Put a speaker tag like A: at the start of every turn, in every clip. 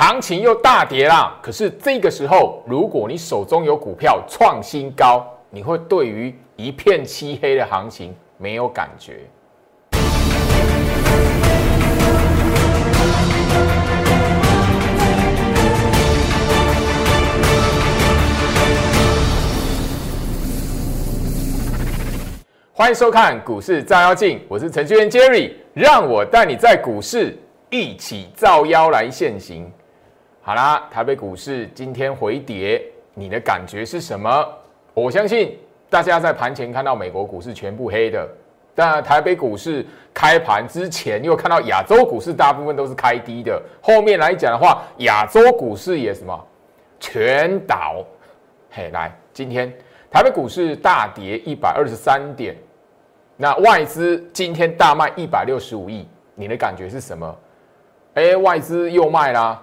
A: 行情又大跌啦。可是这个时候，如果你手中有股票创新高，你会对于一片漆黑的行情没有感觉。欢迎收看股市照妖镜，我是程序员 Jerry，让我带你在股市一起照妖来现行。好啦，台北股市今天回跌，你的感觉是什么？我相信大家在盘前看到美国股市全部黑的，但台北股市开盘之前又看到亚洲股市大部分都是开低的，后面来讲的话，亚洲股市也什么全倒。嘿，来，今天台北股市大跌一百二十三点。那外资今天大卖一百六十五亿，你的感觉是什么？哎，外资又卖啦。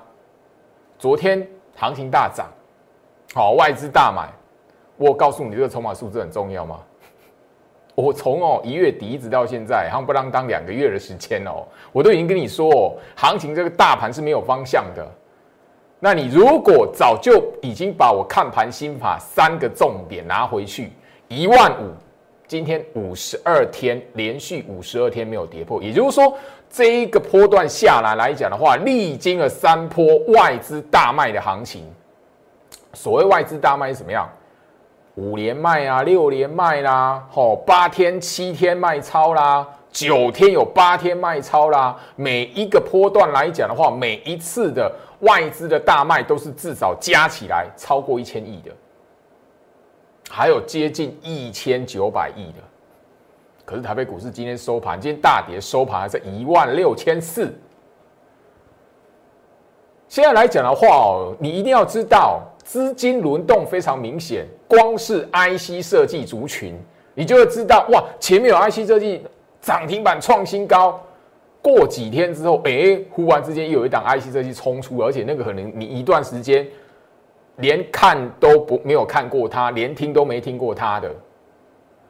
A: 昨天行情大涨，好，外资大买。我告诉你，这个筹码数字很重要吗？我从哦一月底一直到现在，夯不啷当两个月的时间哦，我都已经跟你说哦，行情这个大盘是没有方向的。那你如果早就已经把我看盘心法三个重点拿回去，一万五。今天五十二天连续五十二天没有跌破，也就是说，这一个波段下来来讲的话，历经了三波外资大卖的行情。所谓外资大卖是什么样？五连卖啊，六连卖啦，吼，八天、七天卖超啦，九天有八天卖超啦。每一个波段来讲的话，每一次的外资的大卖都是至少加起来超过一千亿的。还有接近一千九百亿的，可是台北股市今天收盘，今天大跌，收盘还是一万六千四。现在来讲的话哦，你一定要知道，资金轮动非常明显。光是 IC 设计族群，你就会知道哇，前面有 IC 设计涨停板创新高，过几天之后，哎，忽然之间又有一档 IC 设计冲出，而且那个可能你一段时间。连看都不没有看过它，连听都没听过它的，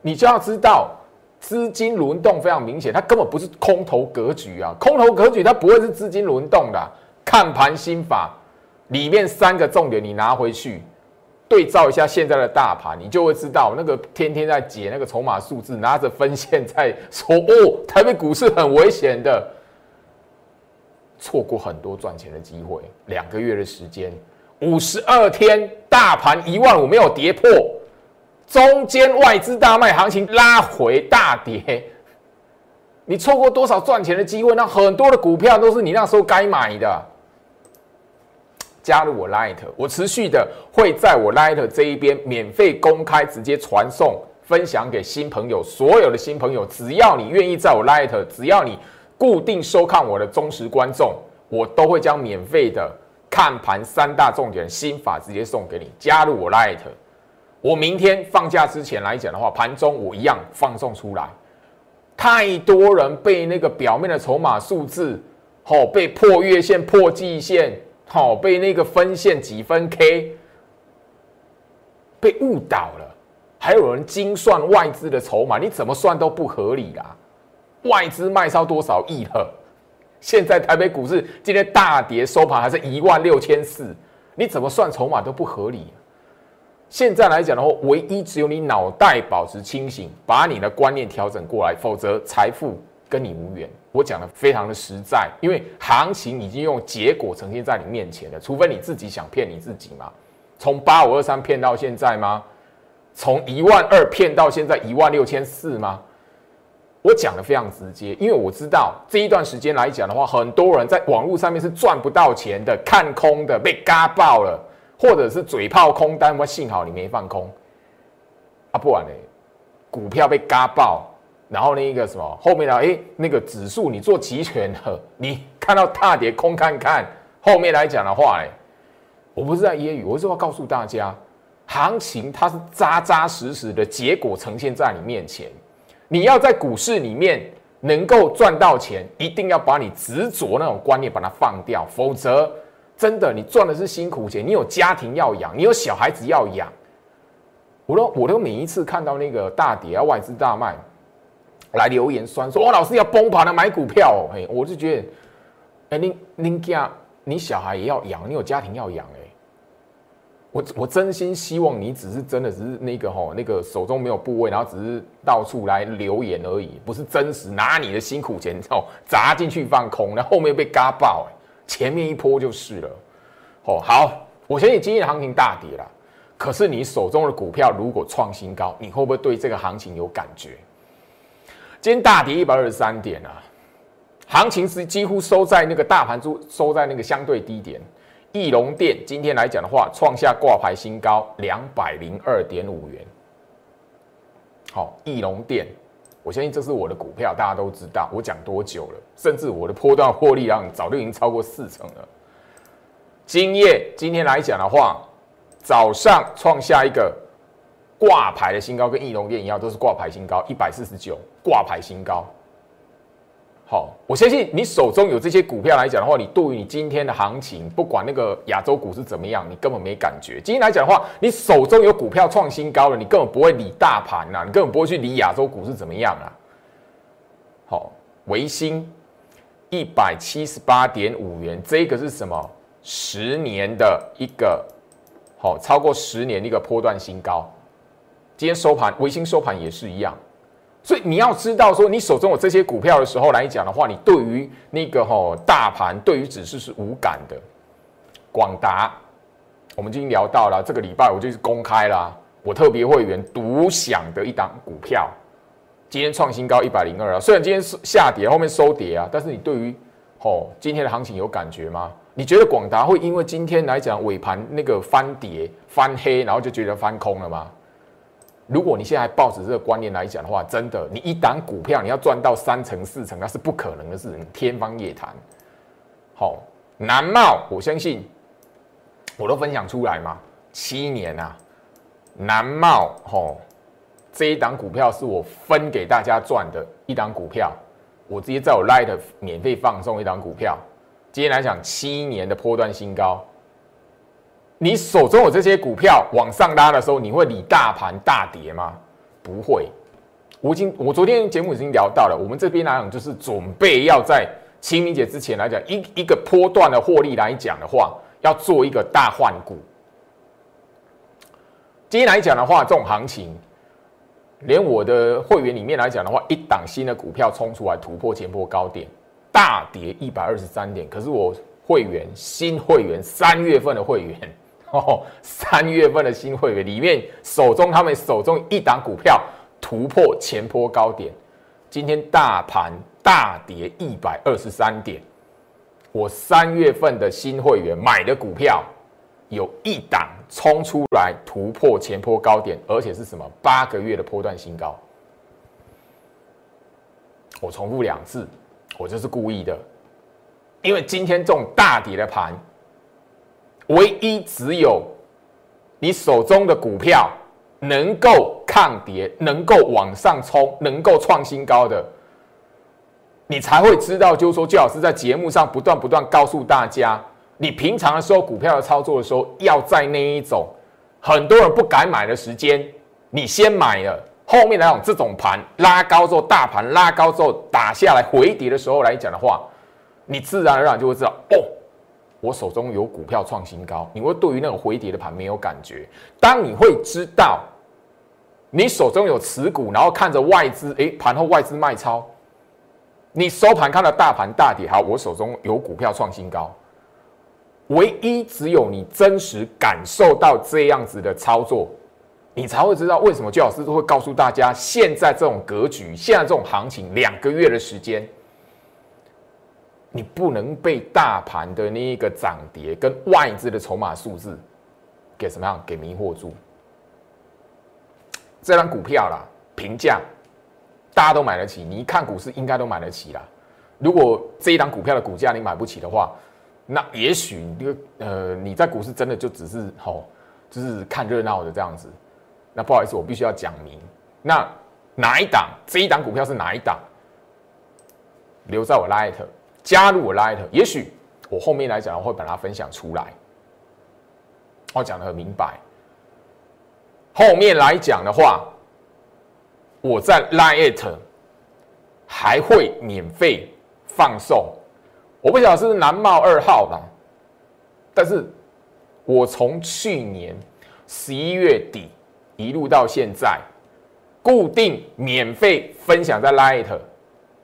A: 你就要知道资金轮动非常明显，它根本不是空头格局啊！空头格局它不会是资金轮动的。看盘心法里面三个重点，你拿回去对照一下现在的大盘，你就会知道那个天天在解那个筹码数字，拿着分线在说哦，台北股市很危险的，错过很多赚钱的机会，两个月的时间。五十二天，大盘一万五没有跌破，中间外资大卖，行情拉回大跌，你错过多少赚钱的机会？那很多的股票都是你那时候该买的。加入我 Light，我持续的会在我 Light 这一边免费公开直接传送分享给新朋友，所有的新朋友，只要你愿意在我 Light，只要你固定收看我的忠实观众，我都会将免费的。看盘三大重点心法直接送给你，加入我 Light。我明天放假之前来讲的话，盘中我一样放送出来。太多人被那个表面的筹码数字，好被破月线、破季线，好被那个分线几分 K 被误导了。还有人精算外资的筹码，你怎么算都不合理啦。外资卖超多少亿了？现在台北股市今天大跌，收盘还是一万六千四，你怎么算筹码都不合理。现在来讲的话，唯一只有你脑袋保持清醒，把你的观念调整过来，否则财富跟你无缘。我讲的非常的实在，因为行情已经用结果呈现在你面前了，除非你自己想骗你自己嘛。从八五二三骗到现在吗？从一万二骗到现在一万六千四吗？我讲的非常直接，因为我知道这一段时间来讲的话，很多人在网络上面是赚不到钱的，看空的被嘎爆了，或者是嘴炮空单，我幸好你没放空啊，不然呢，股票被嘎爆，然后那个什么后面的哎那个指数你做期权的，你看到大跌空看看，后面来讲的话，哎，我不是在揶揄，我是要告诉大家，行情它是扎扎实实的结果呈现在你面前。你要在股市里面能够赚到钱，一定要把你执着那种观念把它放掉，否则真的你赚的是辛苦钱，你有家庭要养，你有小孩子要养。我都我都每一次看到那个大跌啊，外资大卖，来留言酸说，我老师要崩盘了，买股票，嘿，我就觉得，哎，你你家你小孩也要养，你有家庭要养哎。我我真心希望你只是真的只是那个吼那个手中没有部位，然后只是到处来留言而已，不是真实拿你的辛苦钱哦砸进去放空，然后后面被嘎爆哎，前面一波就是了。哦好，我相信今天的行情大跌了，可是你手中的股票如果创新高，你会不会对这个行情有感觉？今天大跌一百二十三点啊，行情是几乎收在那个大盘收收在那个相对低点。翼龙店今天来讲的话，创下挂牌新高两百零二点五元。好，翼龙店，我相信这是我的股票，大家都知道。我讲多久了？甚至我的波段获利量早就已经超过四成了。今夜今天来讲的话，早上创下一个挂牌的新高，跟易龙店一样，都是挂牌新高，一百四十九挂牌新高。好，我相信你手中有这些股票来讲的话，你对于你今天的行情，不管那个亚洲股是怎么样，你根本没感觉。今天来讲的话，你手中有股票创新高了，你根本不会理大盘呐，你根本不会去理亚洲股是怎么样啊。好，维新一百七十八点五元，这个是什么？十年的一个好，超过十年的一个波段新高。今天收盘，维新收盘也是一样。所以你要知道，说你手中有这些股票的时候来讲的话，你对于那个吼大盘，对于指数是无感的。广达，我们已经聊到了，这个礼拜我就是公开了，我特别会员独享的一档股票，今天创新高一百零二啊。虽然今天是下跌，后面收跌啊，但是你对于吼今天的行情有感觉吗？你觉得广达会因为今天来讲尾盘那个翻跌翻黑，然后就觉得翻空了吗？如果你现在还抱着这个观念来讲的话，真的，你一档股票你要赚到三成四成，那是不可能的事情，天方夜谭。好，南茂，我相信我都分享出来嘛，七年啊，南茂，吼，这一档股票是我分给大家赚的一档股票，我直接在我 Light 免费放送一档股票，今天来讲七年的波段新高。你手中有这些股票往上拉的时候，你会理大盘大跌吗？不会。我已经，我昨天节目已经聊到了，我们这边来讲就是准备要在清明节之前来讲一一个波段的获利来讲的话，要做一个大换股。今天来讲的话，这种行情，连我的会员里面来讲的话，一档新的股票冲出来突破前波高点，大跌一百二十三点，可是我会员新会员三月份的会员。哦，三月份的新会员里面，手中他们手中一档股票突破前坡高点，今天大盘大跌一百二十三点。我三月份的新会员买的股票有一档冲出来突破前坡高点，而且是什么八个月的波段新高。我重复两次，我就是故意的，因为今天这种大跌的盘。唯一只有你手中的股票能够抗跌、能够往上冲、能够创新高的，你才会知道。就是说，最老师在节目上不断不断告诉大家，你平常的时候股票的操作的时候，要在那一种很多人不敢买的时间，你先买了，后面那种这种盘拉高之后，大盘拉高之后打下来回跌的时候来讲的话，你自然而然就会知道哦。我手中有股票创新高，你会对于那种回跌的盘没有感觉。当你会知道你手中有持股，然后看着外资，诶，盘后外资卖超，你收盘看到大盘大跌，好，我手中有股票创新高。唯一只有你真实感受到这样子的操作，你才会知道为什么周老师会告诉大家，现在这种格局，现在这种行情，两个月的时间。你不能被大盘的那一个涨跌跟外资的筹码数字给什么样给迷惑住？这张股票啦，评价大家都买得起，你一看股市应该都买得起啦。如果这一档股票的股价你买不起的话，那也许你呃你在股市真的就只是吼，就是看热闹的这样子。那不好意思，我必须要讲明，那哪一档这一档股票是哪一档？留在我 light。加入我 Light，也许我后面来讲会把它分享出来。我讲的很明白。后面来讲的话，我在 Light 还会免费放送。我不晓得是南茂二号吧，但是我从去年十一月底一路到现在，固定免费分享在 Light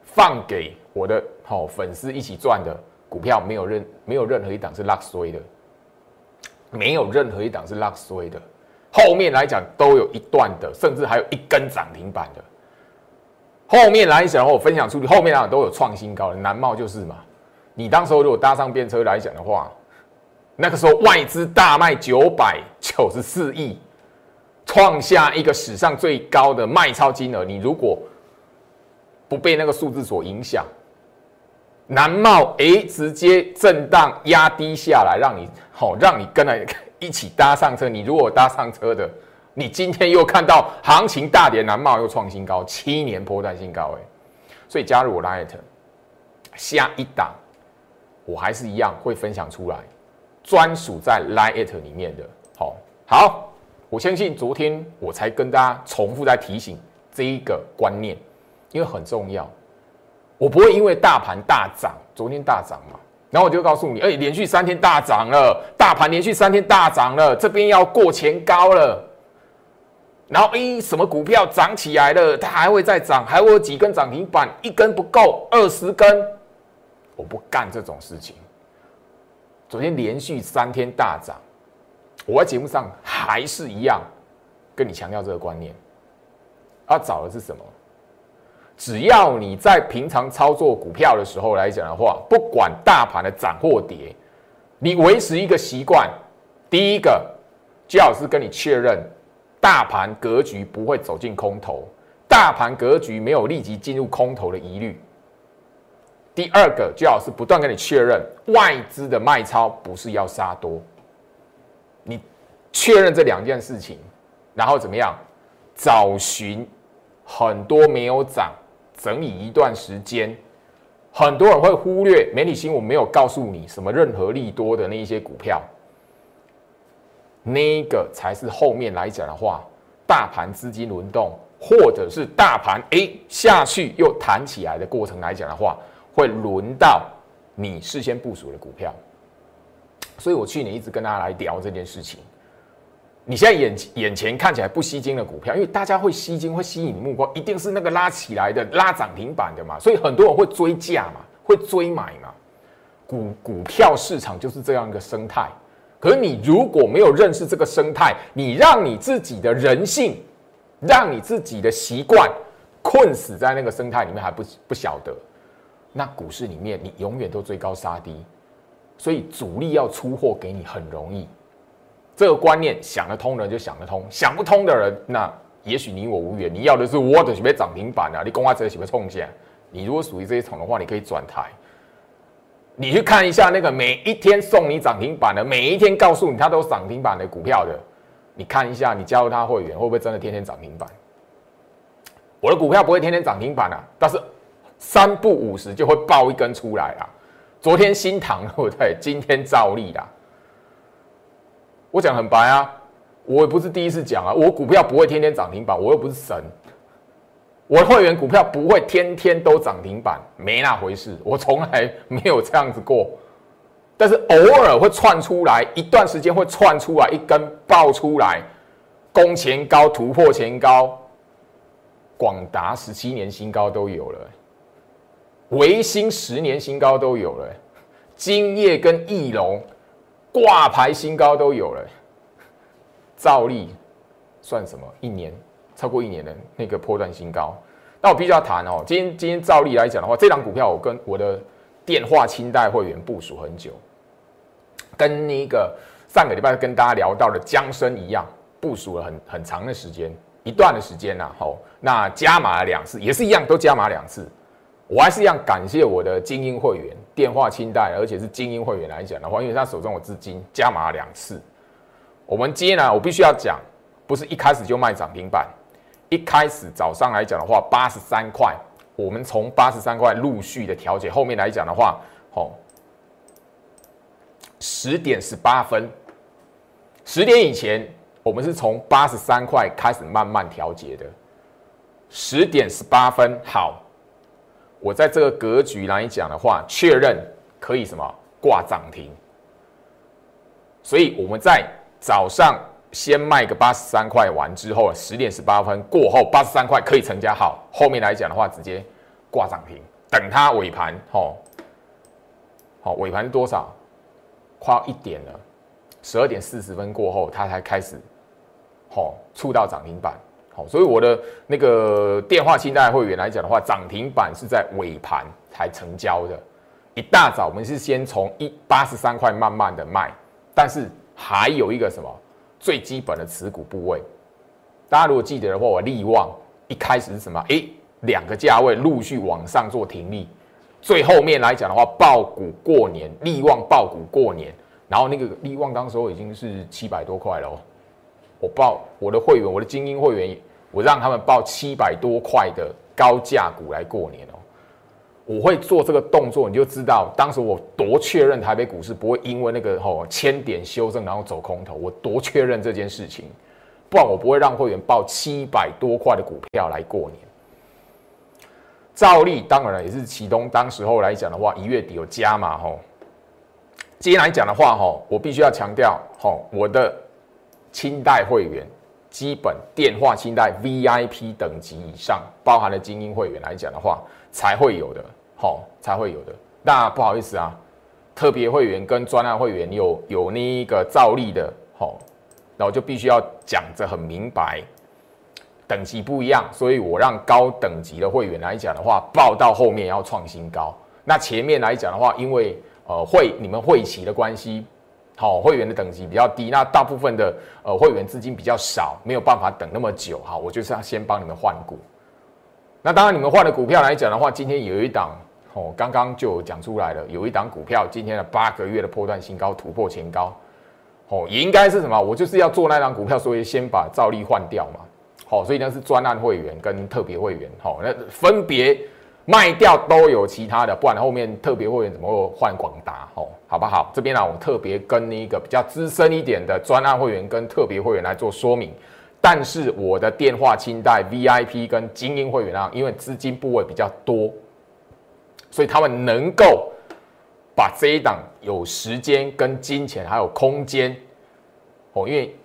A: 放给我的好粉丝一起赚的股票，没有任没有任何一档是 Lux 衰的，没有任何一档是 Lux 衰的。后面来讲都有一段的，甚至还有一根涨停板的。后面来讲，我分享出去，后面啊都有创新高的，南茂就是嘛。你当时候如果搭上便车来讲的话，那个时候外资大卖九百九十四亿，创下一个史上最高的卖超金额。你如果不被那个数字所影响，南茂哎直接震荡压低下来，让你好让你跟来一起搭上车。你如果搭上车的。你今天又看到行情大跌，南茂又创新高，七年波段新高哎，所以加入我 Light，下一档我还是一样会分享出来，专属在 Light 里面的。好，好，我相信昨天我才跟大家重复在提醒这一个观念，因为很重要。我不会因为大盘大涨，昨天大涨嘛，然后我就告诉你，哎，连续三天大涨了，大盘连续三天大涨了，这边要过前高了。然后，哎，什么股票涨起来了？它还会再涨，还会有几根涨停板，一根不够，二十根，我不干这种事情。昨天连续三天大涨，我在节目上还是一样跟你强调这个观念。要找的是什么？只要你在平常操作股票的时候来讲的话，不管大盘的涨或跌，你维持一个习惯，第一个，最好是跟你确认。大盘格局不会走进空头，大盘格局没有立即进入空头的疑虑。第二个，最好是不断跟你确认外资的卖超不是要杀多。你确认这两件事情，然后怎么样？找寻很多没有涨，整理一段时间，很多人会忽略媒体新闻没有告诉你什么任何利多的那一些股票。那个才是后面来讲的话，大盘资金轮动，或者是大盘哎下去又弹起来的过程来讲的话，会轮到你事先部署的股票。所以我去年一直跟大家来聊这件事情。你现在眼眼前看起来不吸睛的股票，因为大家会吸睛，会吸引目光，一定是那个拉起来的、拉涨停板的嘛。所以很多人会追价嘛，会追买嘛。股股票市场就是这样一个生态。可是你如果没有认识这个生态，你让你自己的人性，让你自己的习惯困死在那个生态里面还不不晓得，那股市里面你永远都追高杀低，所以主力要出货给你很容易。这个观念想得通的人就想得通，想不通的人，那也许你我无缘。你要的是我的什么涨停板啊？你公开这什么冲线？你如果属于这一种的话，你可以转台。你去看一下那个每一天送你涨停板的，每一天告诉你它都涨停板的股票的，你看一下，你加入他会员会不会真的天天涨停板？我的股票不会天天涨停板啊，但是三不五十就会爆一根出来啊。昨天新塘对不对？今天兆利啦。我讲很白啊，我也不是第一次讲啊，我股票不会天天涨停板，我又不是神。我的会员股票不会天天都涨停板，没那回事，我从来没有这样子过。但是偶尔会窜出来，一段时间会窜出来一根爆出来，攻前高突破前高，广达十七年新高都有了，维新十年新高都有了，金业跟翼龙挂牌新高都有了，兆利算什么？一年？超过一年的那个破断新高，那我必须要谈哦。今天今天照例来讲的话，这档股票我跟我的电话清代会员部署很久，跟那个上个礼拜跟大家聊到的江生一样，部署了很很长的时间，一段的时间呐。好，那加码了两次，也是一样，都加码两次。我还是一样感谢我的精英会员，电话清贷，而且是精英会员来讲的话，因为他手中有资金，加码了两次。我们今天呢，我必须要讲，不是一开始就卖涨停板。一开始早上来讲的话，八十三块，我们从八十三块陆续的调节，后面来讲的话，哦，十点十八分，十点以前，我们是从八十三块开始慢慢调节的，十点十八分，好，我在这个格局来讲的话，确认可以什么？挂涨停，所以我们在早上先卖个八十三块，完之后十点十八分过后八十三块可以成交。好，后面来讲的话直接挂涨停，等它尾盘吼，好尾盘多少？快要一点了，十二点四十分过后它才开始吼触到涨停板，好，所以我的那个电话清贷会员来讲的话，涨停板是在尾盘才成交的。一大早，我们是先从一八十三块慢慢的卖，但是还有一个什么最基本的持股部位，大家如果记得的话，我利旺一开始是什么？诶，两个价位陆续往上做停利，最后面来讲的话，爆股过年，利旺爆股过年，然后那个利旺当时候已经是七百多块了哦，我报我的会员，我的精英会员，我让他们报七百多块的高价股来过年哦。我会做这个动作，你就知道当时我多确认台北股市不会因为那个吼千点修正然后走空头，我多确认这件事情，不然我不会让会员报七百多块的股票来过年。照例当然了，也是启东当时候来讲的话，一月底有加嘛吼。今天来讲的话吼，我必须要强调吼，我的清代会员基本电话清代 VIP 等级以上，包含了精英会员来讲的话。才会有的，好，才会有的。那不好意思啊，特别会员跟专案会员有有那一个照例的，好，那我就必须要讲着很明白，等级不一样，所以我让高等级的会员来讲的话，报到后面要创新高。那前面来讲的话，因为呃会你们会期的关系，好，会员的等级比较低，那大部分的呃会员资金比较少，没有办法等那么久，哈，我就是要先帮你们换股。那当然，你们换的股票来讲的话，今天有一档哦，刚刚就讲出来了，有一档股票今天的八个月的破断新高，突破前高，哦，也应该是什么？我就是要做那档股票，所以先把照例换掉嘛，好，所以呢是专案会员跟特别会员，好，那分别卖掉都有其他的，不然后面特别会员怎么会换广达？哦，好不好？这边呢，我特别跟一个比较资深一点的专案会员跟特别会员来做说明。但是我的电话清贷 VIP 跟精英会员啊，因为资金部位比较多，所以他们能够把这一档有时间跟金钱还有空间哦，因为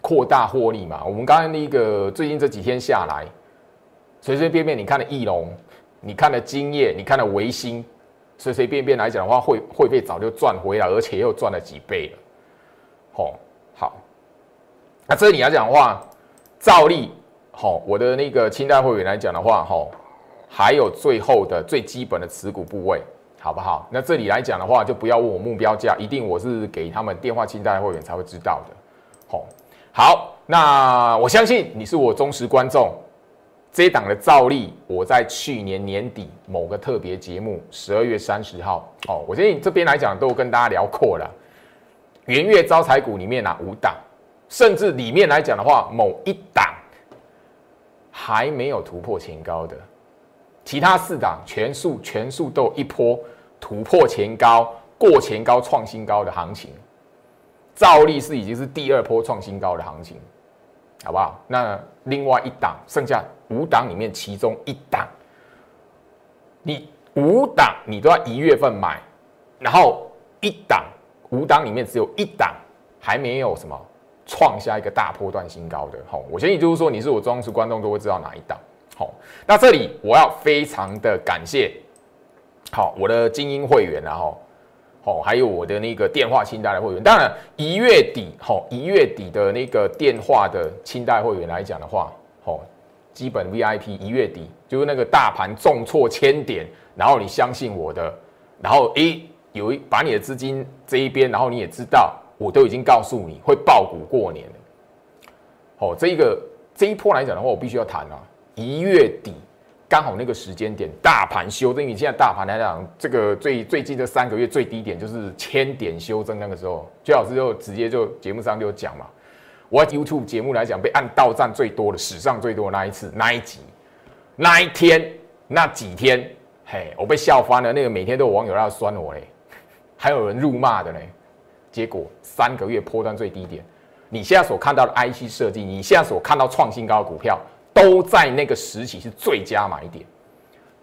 A: 扩大获利嘛。我们刚才那个最近这几天下来，随随便便你看的翼龙，你看了金业，你看了维新，随随便便来讲的话，会会费早就赚回来，而且又赚了几倍了。好，好。那这里来讲的话，照例，好，我的那个清代会员来讲的话，哈，还有最后的最基本的持股部位，好不好？那这里来讲的话，就不要问我目标价，一定我是给他们电话清代会员才会知道的，好，好，那我相信你是我忠实观众，这一档的照例，我在去年年底某个特别节目，十二月三十号，哦，我相信这边来讲都跟大家聊过了，元月招财股里面哪五档？甚至里面来讲的话，某一档还没有突破前高的，其他四档全数全数都有一波突破前高、过前高、创新高的行情。照例是已经是第二波创新高的行情，好不好？那另外一档，剩下五档里面其中一档，你五档你都要一月份买，然后一档五档里面只有一档还没有什么。创下一个大波段新高的，好，我相信就是说你是我忠实观众都会知道哪一档，好，那这里我要非常的感谢，好，我的精英会员然后，好，还有我的那个电话清代的会员，当然一月底，好，一月底的那个电话的清代会员来讲的话，好，基本 VIP 一月底就是那个大盘重挫千点，然后你相信我的，然后诶有一把你的资金这一边，然后你也知道。我都已经告诉你会爆股过年了，哦，这一个这一波来讲的话，我必须要谈啊。一月底刚好那个时间点，大盘修正，你现在大盘来讲，这个最最近这三个月最低点就是千点修正那个时候，最老师就直接就节目上就讲嘛，我 YouTube 节目来讲被按到站最多的史上最多的那一次那一集那一天那几天，嘿，我被笑翻了，那个每天都有网友要酸我嘞，还有人辱骂的嘞。结果三个月破断最低点，你现在所看到的 IC 设计，你现在所看到创新高的股票，都在那个时期是最佳买点，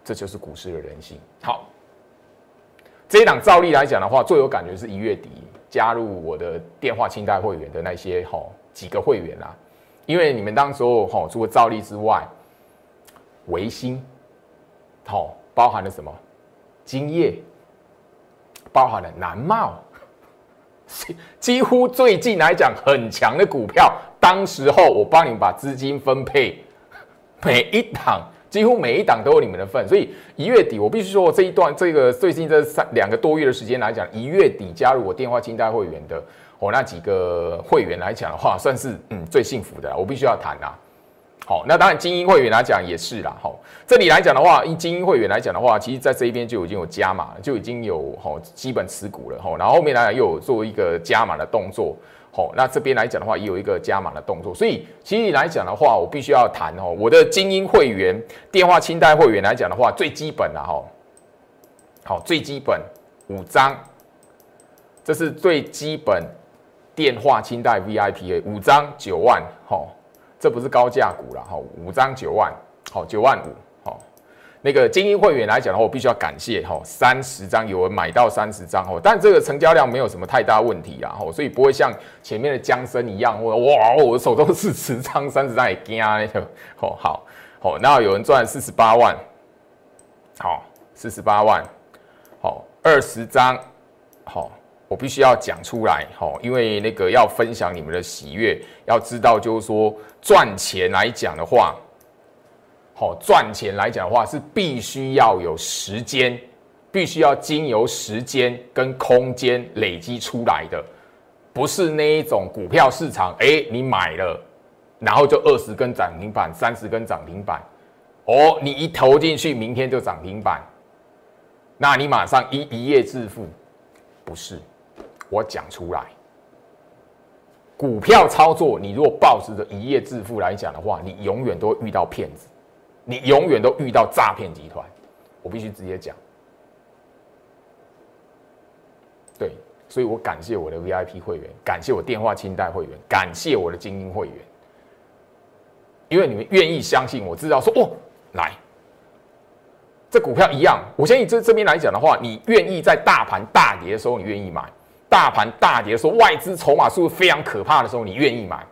A: 这就是股市的人性。好，这一档照例来讲的话，最有感觉是一月底加入我的电话清单会员的那些吼几个会员啊，因为你们当时候吼除了兆利之外，维新，好包含了什么？金业，包含了南茂，几乎最近来讲很强的股票，当时候我帮你们把资金分配，每一档几乎每一档都有你们的份，所以一月底我必须说这一段这个最近这三两个多月的时间来讲，一月底加入我电话清代会员的我那几个会员来讲的话，算是嗯最幸福的，我必须要谈啦。好，那当然精英会员来讲也是啦。好，这里来讲的话，以精英会员来讲的话，其实在这一边就已经有加码，就已经有好基本持股了。好，然后后面来讲又有做一个加码的动作。好，那这边来讲的话，也有一个加码的动作。所以其实来讲的话，我必须要谈哦，我的精英会员电话清单会员来讲的话，最基本的哈，好，最基本五张，这是最基本电话清代 VIP 五张九万，好。这不是高价股了哈，五张九万，好九万五，好那个精英会员来讲的话，我必须要感谢哈，三十张有人买到三十张哦，但这个成交量没有什么太大问题啊，哈，所以不会像前面的江森一样，或哇，我手中是十张三十张也惊那个，好好好，那有人赚四十八万，好四十八万，好二十张，好。我必须要讲出来，吼，因为那个要分享你们的喜悦，要知道就是说赚钱来讲的话，好赚钱来讲的话是必须要有时间，必须要经由时间跟空间累积出来的，不是那一种股票市场，哎，你买了，然后就二十根涨停板，三十根涨停板，哦，你一投进去，明天就涨停板，那你马上一一夜致富，不是。我讲出来，股票操作，你如果抱持着一夜致富来讲的话，你永远都遇到骗子，你永远都遇到诈骗集团。我必须直接讲，对，所以我感谢我的 VIP 会员，感谢我电话清代会员，感谢我的精英会员，因为你们愿意相信，我知道说哦，来，这股票一样，我相信这这边来讲的话，你愿意在大盘大跌的时候，你愿意买。大盘大跌的时候，外资筹码数非常可怕的时候，你愿意买？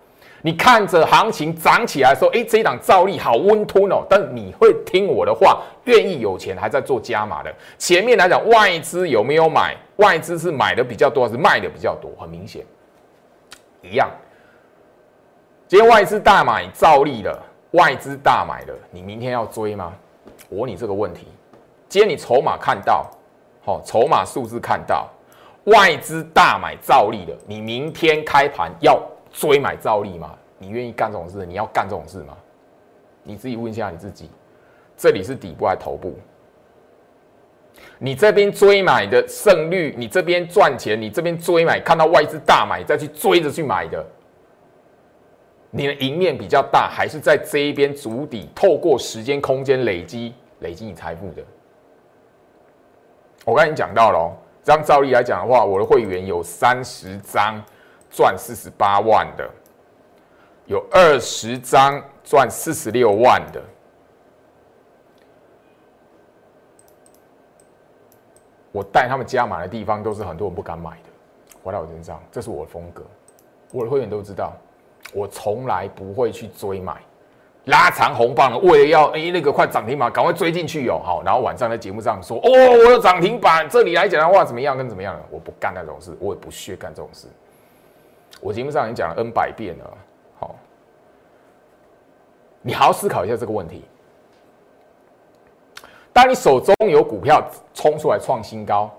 A: 你看着行情涨起来的时候，哎，这一档照例好温吞哦。但你会听我的话，愿意有钱还在做加码的。前面来讲，外资有没有买？外资是买的比较多，还是卖的比较多？很明显，一样。今天外资大买照例了，外资大买了，你明天要追吗？我问你这个问题。今天你筹码看到，好，筹码数字看到。外资大买造利的，你明天开盘要追买造利吗？你愿意干这种事？你要干这种事吗？你自己问一下你自己，这里是底部还是头部？你这边追买的胜率，你这边赚钱，你这边追买看到外资大买再去追着去买的，你的赢面比较大，还是在这一边足底透过时间空间累积累积你财富的？我刚才讲到了。张照例来讲的话，我的会员有三十张赚四十八万的，有二十张赚四十六万的。我带他们加码的地方，都是很多人不敢买的，回到我身上，这是我的风格。我的会员都知道，我从来不会去追买。拉长红棒，为了要哎那个快涨停板，赶快追进去哟！好，然后晚上在节目上说哦，我的涨停板，这里来讲的话怎么样跟怎么样了？我不干那种事，我也不屑干这种事。我节目上已经讲了 N 百遍了，好，你好好思考一下这个问题。当你手中有股票冲出来创新高，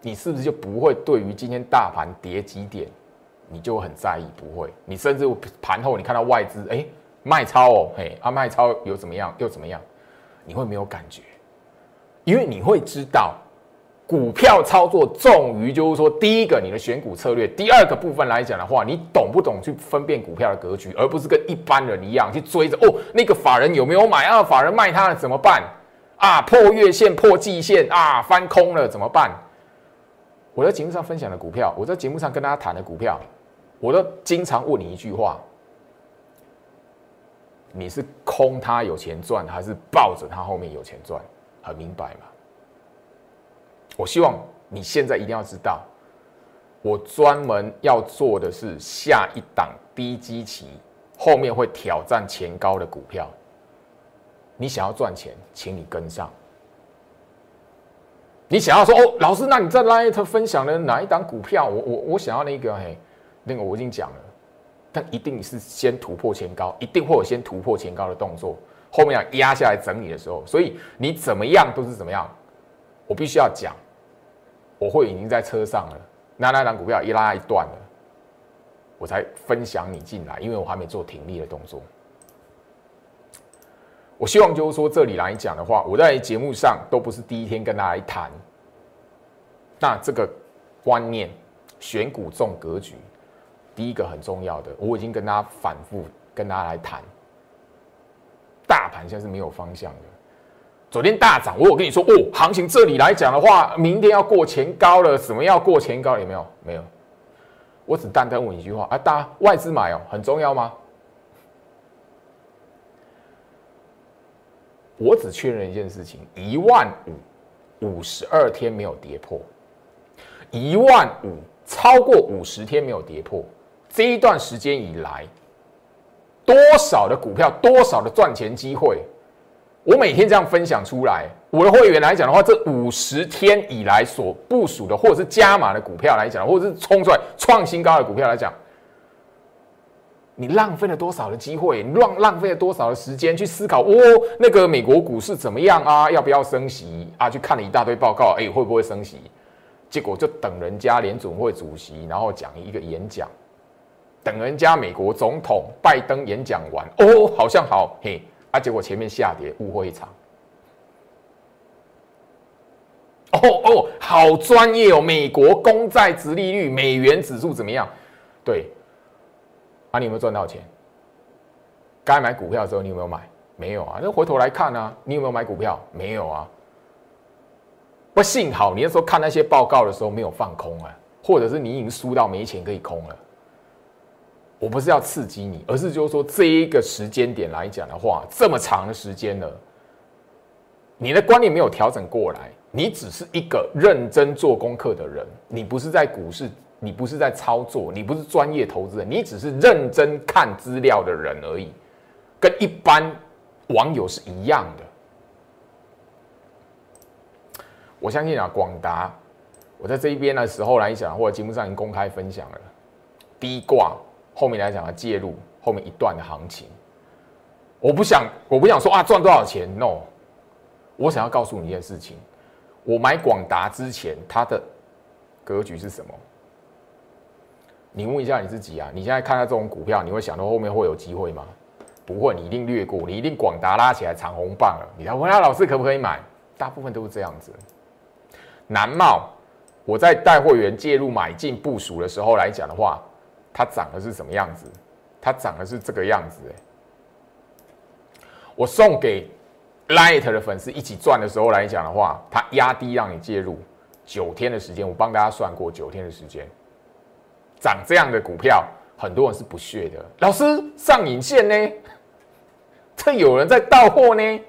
A: 你是不是就不会对于今天大盘跌几点，你就很在意？不会，你甚至盘后你看到外资哎。卖超哦，嘿，啊，卖超有怎么样？又怎么样？你会没有感觉？因为你会知道，股票操作重于就是说，第一个你的选股策略，第二个部分来讲的话，你懂不懂去分辨股票的格局，而不是跟一般人一样去追着哦，那个法人有没有买啊？法人卖他了怎么办？啊，破月线、破季线啊，翻空了怎么办？我在节目上分享的股票，我在节目上跟大家谈的股票，我都经常问你一句话。你是空它有钱赚，还是抱着它后面有钱赚？很明白吗？我希望你现在一定要知道，我专门要做的是下一档低基期，后面会挑战前高的股票。你想要赚钱，请你跟上。你想要说哦，老师，那你在 Light 分享的哪一档股票？我我我想要那个嘿，那个我已经讲了，但一定是先突破前高，一定会有先突破前高的动作，后面要压下来整理的时候，所以你怎么样都是怎么样，我必须要讲，我会已经在车上了，那那档股票一拉一段了，我才分享你进来，因为我还没做停利的动作。我希望就是说，这里来讲的话，我在节目上都不是第一天跟大家来谈。那这个观念，选股重格局，第一个很重要的，我已经跟大家反复跟大家来谈。大盘现在是没有方向的。昨天大涨，我有跟你说哦，行情这里来讲的话，明天要过前高了，什么要过前高？有没有？没有。我只单单问一句话啊，大家外资买哦，很重要吗？我只确认一件事情：一万五五十二天没有跌破，一万五超过五十天没有跌破。这一段时间以来，多少的股票，多少的赚钱机会，我每天这样分享出来。我的会员来讲的话，这五十天以来所部署的，或者是加码的股票来讲，或者是冲出来创新高的股票来讲。你浪费了多少的机会？你浪浪费了多少的时间去思考？哦，那个美国股市怎么样啊？要不要升息啊？去看了一大堆报告，哎，会不会升息？结果就等人家联准会主席，然后讲一个演讲，等人家美国总统拜登演讲完，哦，好像好，嘿，啊，结果前面下跌，误会一场。哦哦，好专业哦，美国公债殖利率、美元指数怎么样？对。啊，你有没有赚到钱？该买股票的时候，你有没有买？没有啊。那回头来看啊，你有没有买股票？没有啊。不，幸好你那时候看那些报告的时候没有放空啊，或者是你已经输到没钱可以空了。我不是要刺激你，而是就是说这一个时间点来讲的话，这么长的时间了，你的观念没有调整过来，你只是一个认真做功课的人，你不是在股市。你不是在操作，你不是专业投资人，你只是认真看资料的人而已，跟一般网友是一样的。我相信啊，广达，我在这一边的时候来讲，或者节目上已经公开分享了，低挂后面来讲的介入后面一段的行情，我不想，我不想说啊赚多少钱，no，我想要告诉你一件事情，我买广达之前，它的格局是什么？你问一下你自己啊！你现在看到这种股票，你会想到后面会有机会吗？不会，你一定略过，你一定广达拉起来长红棒了。你来问下老师可不可以买？大部分都是这样子。南茂，我在带会员介入买进部署的时候来讲的话，它涨的是什么样子？它涨的是这个样子。我送给 Light 的粉丝一起赚的时候来讲的话，它压低让你介入九天的时间，我帮大家算过九天的时间。涨这样的股票，很多人是不屑的。老师上影线呢？这有人在到货呢。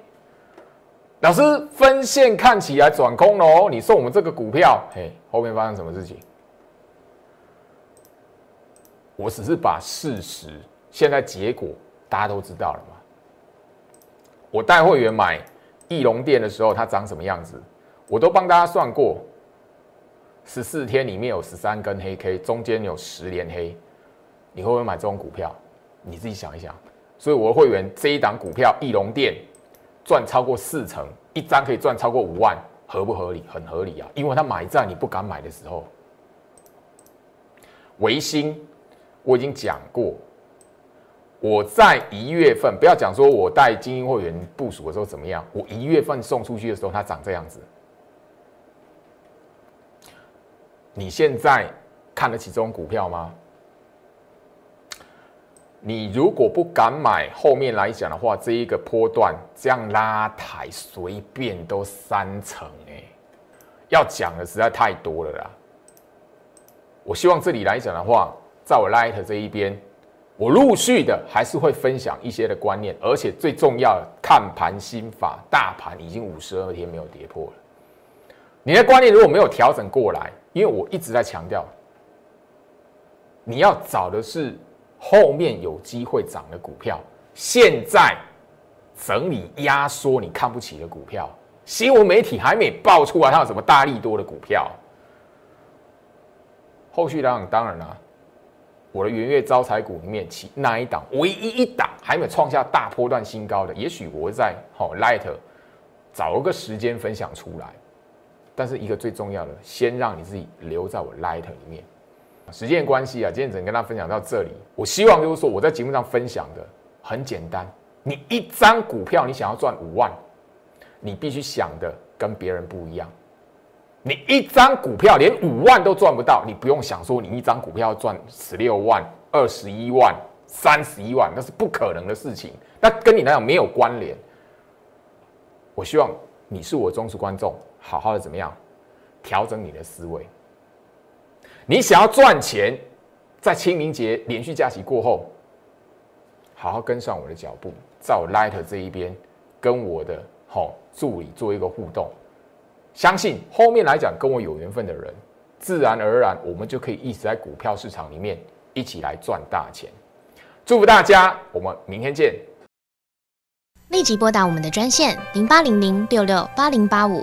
A: 老师分线看起来转空了哦。你送我们这个股票，嘿，后面发生什么事情？我只是把事实，现在结果大家都知道了嘛。我带会员买翼龙店的时候，它长什么样子，我都帮大家算过。十四天里面有十三根黑 K，中间有十连黑，你会不会买这种股票？你自己想一想。所以我的会员这一档股票翼龙店赚超过四成，一张可以赚超过五万，合不合理？很合理啊，因为他买在你不敢买的时候。维新我已经讲过，我在一月份不要讲说我带精英会员部署的时候怎么样，我一月份送出去的时候它长这样子。你现在看得起这种股票吗？你如果不敢买，后面来讲的话，这一个波段这样拉抬，随便都三成哎，要讲的实在太多了啦。我希望这里来讲的话，在我 Light 这一边，我陆续的还是会分享一些的观念，而且最重要的看盘心法，大盘已经五十二天没有跌破了，你的观念如果没有调整过来。因为我一直在强调，你要找的是后面有机会涨的股票。现在整理压缩你看不起的股票，新闻媒体还没爆出来它有什么大力多的股票。后续当然当然了，我的元月招财股里面，其那一档唯一一档还没有创下大波段新高的，也许我会在好 Light 找个时间分享出来。但是一个最重要的，先让你自己留在我 Light 里面。时间关系啊，今天只能跟大家分享到这里。我希望就是说我在节目上分享的很简单，你一张股票你想要赚五万，你必须想的跟别人不一样。你一张股票连五万都赚不到，你不用想说你一张股票赚十六万、二十一万、三十一万，那是不可能的事情。那跟你那样没有关联。我希望你是我忠实观众，好好的怎么样调整你的思维。你想要赚钱，在清明节连续假期过后，好好跟上我的脚步，在我 Light 这一边跟我的好助理做一个互动。相信后面来讲跟我有缘分的人，自然而然我们就可以一直在股票市场里面一起来赚大钱。祝福大家，我们明天见。
B: 立即拨打我们的专线零八零零六六八零八五